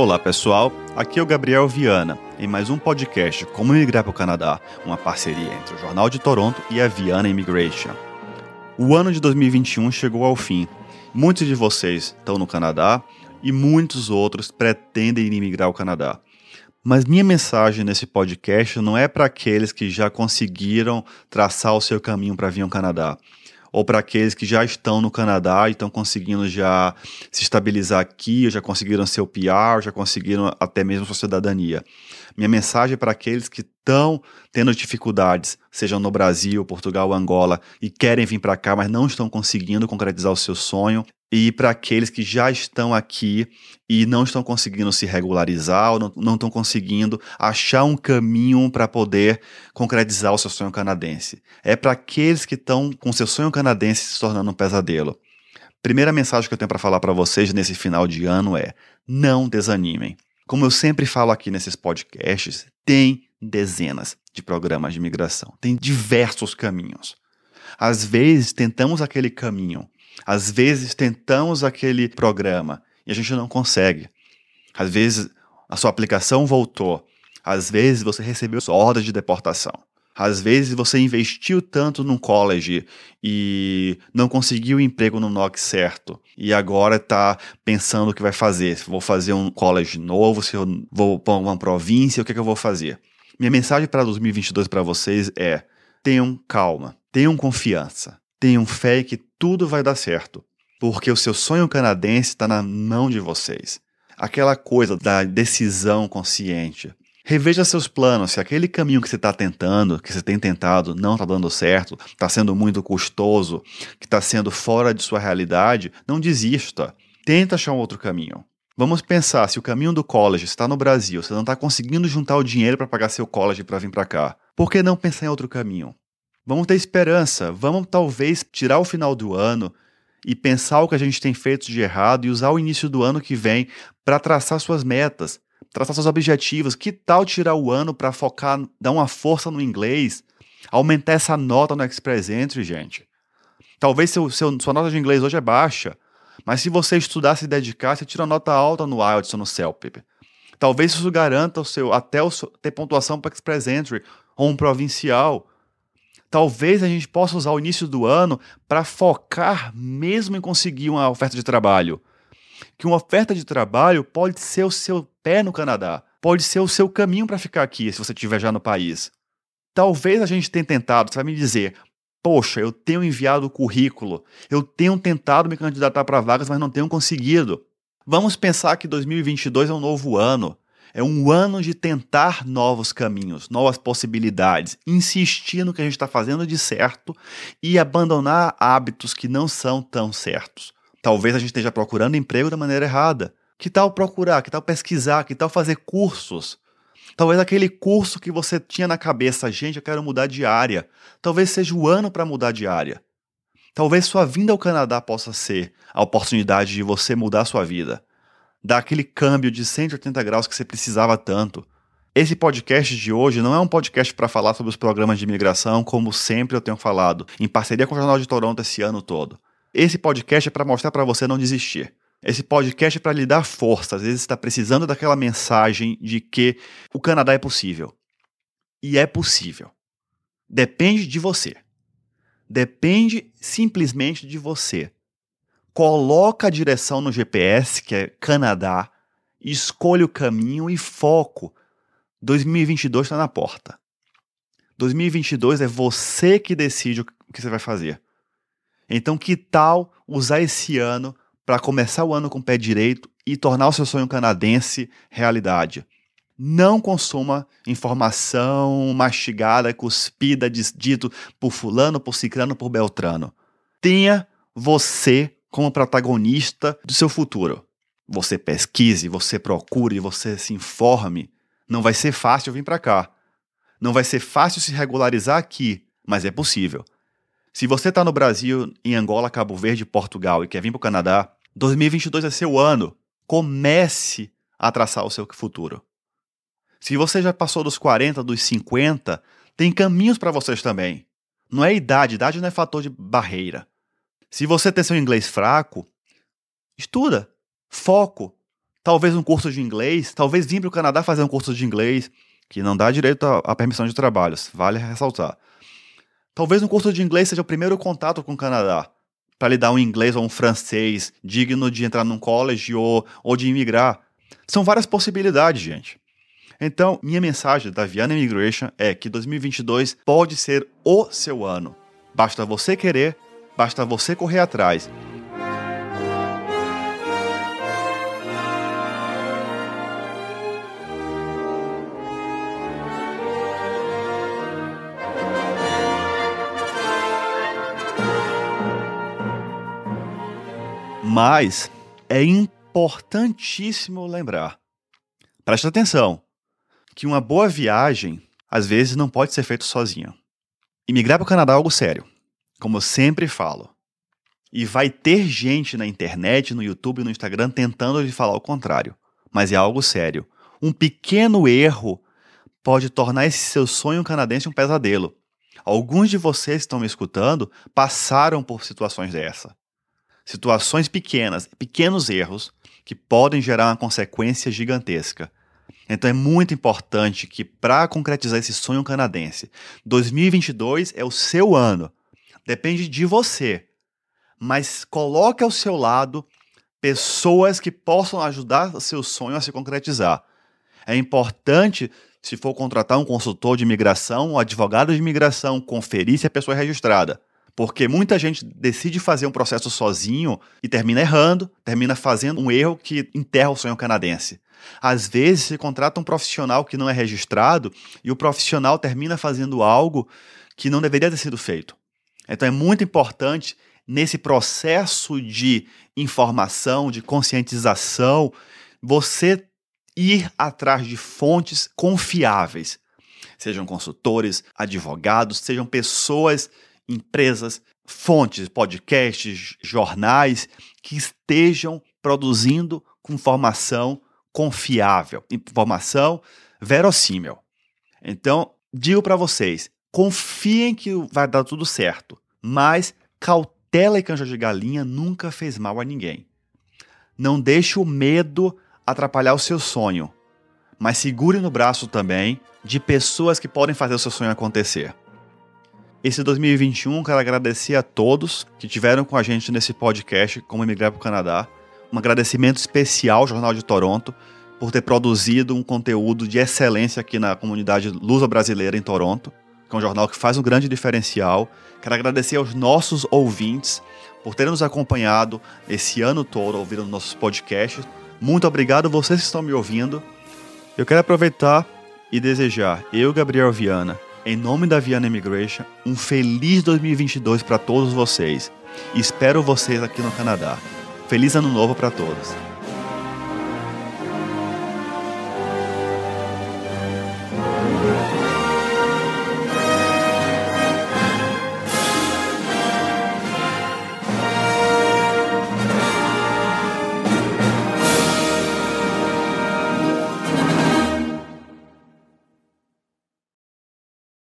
Olá pessoal, aqui é o Gabriel Viana em mais um podcast Como Migrar para o Canadá, uma parceria entre o Jornal de Toronto e a Viana Immigration. O ano de 2021 chegou ao fim. Muitos de vocês estão no Canadá e muitos outros pretendem imigrar ao Canadá. Mas minha mensagem nesse podcast não é para aqueles que já conseguiram traçar o seu caminho para vir ao Canadá ou para aqueles que já estão no Canadá e estão conseguindo já se estabilizar aqui, já conseguiram seu PR, já conseguiram até mesmo sua cidadania. Minha mensagem é para aqueles que estão tendo dificuldades, sejam no Brasil, Portugal, Angola, e querem vir para cá, mas não estão conseguindo concretizar o seu sonho, e para aqueles que já estão aqui e não estão conseguindo se regularizar ou não, estão conseguindo achar um caminho para poder concretizar o seu sonho canadense. É para aqueles que estão com seu sonho canadense se tornando um pesadelo. Primeira mensagem que eu tenho para falar para vocês nesse final de ano é: não desanimem. Como eu sempre falo aqui nesses podcasts, tem dezenas de programas de imigração, tem diversos caminhos. Às vezes tentamos aquele caminho às vezes tentamos aquele programa e a gente não consegue. Às vezes a sua aplicação voltou. Às vezes você recebeu ordens de deportação. Às vezes você investiu tanto num college e não conseguiu o emprego no NOC certo. E agora está pensando o que vai fazer. Se vou fazer um college novo, se eu vou para uma província, o que, é que eu vou fazer? Minha mensagem para 2022 para vocês é: tenham calma, tenham confiança. Tenham fé que tudo vai dar certo, porque o seu sonho canadense está na mão de vocês. Aquela coisa da decisão consciente. Reveja seus planos. Se aquele caminho que você está tentando, que você tem tentado, não está dando certo, está sendo muito custoso, que está sendo fora de sua realidade, não desista. Tenta achar um outro caminho. Vamos pensar, se o caminho do college está no Brasil, você não está conseguindo juntar o dinheiro para pagar seu college para vir para cá, por que não pensar em outro caminho? Vamos ter esperança. Vamos talvez tirar o final do ano e pensar o que a gente tem feito de errado e usar o início do ano que vem para traçar suas metas, traçar seus objetivos. Que tal tirar o ano para focar, dar uma força no inglês, aumentar essa nota no Express Entry, gente? Talvez seu, seu, sua nota de inglês hoje é baixa, mas se você estudar, se dedicar, você tira nota alta no IELTS ou no CELPIP. Talvez isso garanta o seu, até o seu, ter pontuação para Express Entry ou um provincial talvez a gente possa usar o início do ano para focar mesmo em conseguir uma oferta de trabalho. Que uma oferta de trabalho pode ser o seu pé no Canadá, pode ser o seu caminho para ficar aqui se você estiver já no país. Talvez a gente tenha tentado, você vai me dizer, poxa, eu tenho enviado o currículo, eu tenho tentado me candidatar para vagas, mas não tenho conseguido. Vamos pensar que 2022 é um novo ano. É um ano de tentar novos caminhos, novas possibilidades, insistir no que a gente está fazendo de certo e abandonar hábitos que não são tão certos. Talvez a gente esteja procurando emprego da maneira errada. Que tal procurar? Que tal pesquisar? Que tal fazer cursos? Talvez aquele curso que você tinha na cabeça, gente, eu quero mudar de área. Talvez seja o ano para mudar de área. Talvez sua vinda ao Canadá possa ser a oportunidade de você mudar sua vida dar aquele câmbio de 180 graus que você precisava tanto. Esse podcast de hoje não é um podcast para falar sobre os programas de imigração, como sempre eu tenho falado, em parceria com o Jornal de Toronto esse ano todo. Esse podcast é para mostrar para você não desistir. Esse podcast é para lhe dar força. Às vezes está precisando daquela mensagem de que o Canadá é possível. E é possível. Depende de você. Depende simplesmente de você coloca a direção no GPS, que é Canadá, escolha o caminho e foco. 2022 está na porta. 2022 é você que decide o que você vai fazer. Então, que tal usar esse ano para começar o ano com o pé direito e tornar o seu sonho canadense realidade? Não consuma informação mastigada, cuspida, dito por fulano, por ciclano, por beltrano. Tenha você como protagonista do seu futuro. Você pesquise, você procure, você se informe. Não vai ser fácil vir para cá. Não vai ser fácil se regularizar aqui, mas é possível. Se você está no Brasil, em Angola, Cabo Verde, Portugal e quer vir para o Canadá, 2022 é seu ano. Comece a traçar o seu futuro. Se você já passou dos 40, dos 50, tem caminhos para vocês também. Não é idade, idade não é fator de barreira. Se você tem seu inglês fraco, estuda, foco. talvez um curso de inglês, talvez vir para o Canadá fazer um curso de inglês, que não dá direito à permissão de trabalhos, vale ressaltar. Talvez um curso de inglês seja o primeiro contato com o Canadá, para lhe dar um inglês ou um francês digno de entrar num college ou, ou de imigrar. São várias possibilidades, gente. Então, minha mensagem da Viana Immigration é que 2022 pode ser o seu ano. Basta você querer, basta você correr atrás. Mas é importantíssimo lembrar. Preste atenção que uma boa viagem às vezes não pode ser feita sozinha. Imigrar para o Canadá é algo sério, como eu sempre falo. E vai ter gente na internet, no YouTube, no Instagram tentando lhe falar o contrário. Mas é algo sério. Um pequeno erro pode tornar esse seu sonho canadense um pesadelo. Alguns de vocês que estão me escutando passaram por situações dessa situações pequenas, pequenos erros que podem gerar uma consequência gigantesca. Então é muito importante que para concretizar esse sonho canadense, 2022 é o seu ano. Depende de você. Mas coloque ao seu lado pessoas que possam ajudar o seu sonho a se concretizar. É importante, se for contratar um consultor de imigração, um advogado de imigração, conferir se a pessoa é registrada. Porque muita gente decide fazer um processo sozinho e termina errando, termina fazendo um erro que enterra o sonho canadense. Às vezes se contrata um profissional que não é registrado e o profissional termina fazendo algo que não deveria ter sido feito. Então é muito importante nesse processo de informação, de conscientização, você ir atrás de fontes confiáveis. Sejam consultores, advogados, sejam pessoas empresas, fontes, podcasts, jornais que estejam produzindo informação confiável, informação verossímil. Então, digo para vocês, confiem que vai dar tudo certo, mas cautela e canja de galinha nunca fez mal a ninguém. Não deixe o medo atrapalhar o seu sonho, mas segure no braço também de pessoas que podem fazer o seu sonho acontecer. Esse 2021, quero agradecer a todos que tiveram com a gente nesse podcast Como Emigrar para o Canadá. Um agradecimento especial ao Jornal de Toronto por ter produzido um conteúdo de excelência aqui na comunidade luso-brasileira em Toronto, que é um jornal que faz um grande diferencial. Quero agradecer aos nossos ouvintes por terem nos acompanhado esse ano todo ouvindo nossos podcasts. Muito obrigado vocês que estão me ouvindo. Eu quero aproveitar e desejar, eu, Gabriel Viana, em nome da Viana Immigration, um feliz 2022 para todos vocês. Espero vocês aqui no Canadá. Feliz ano novo para todos.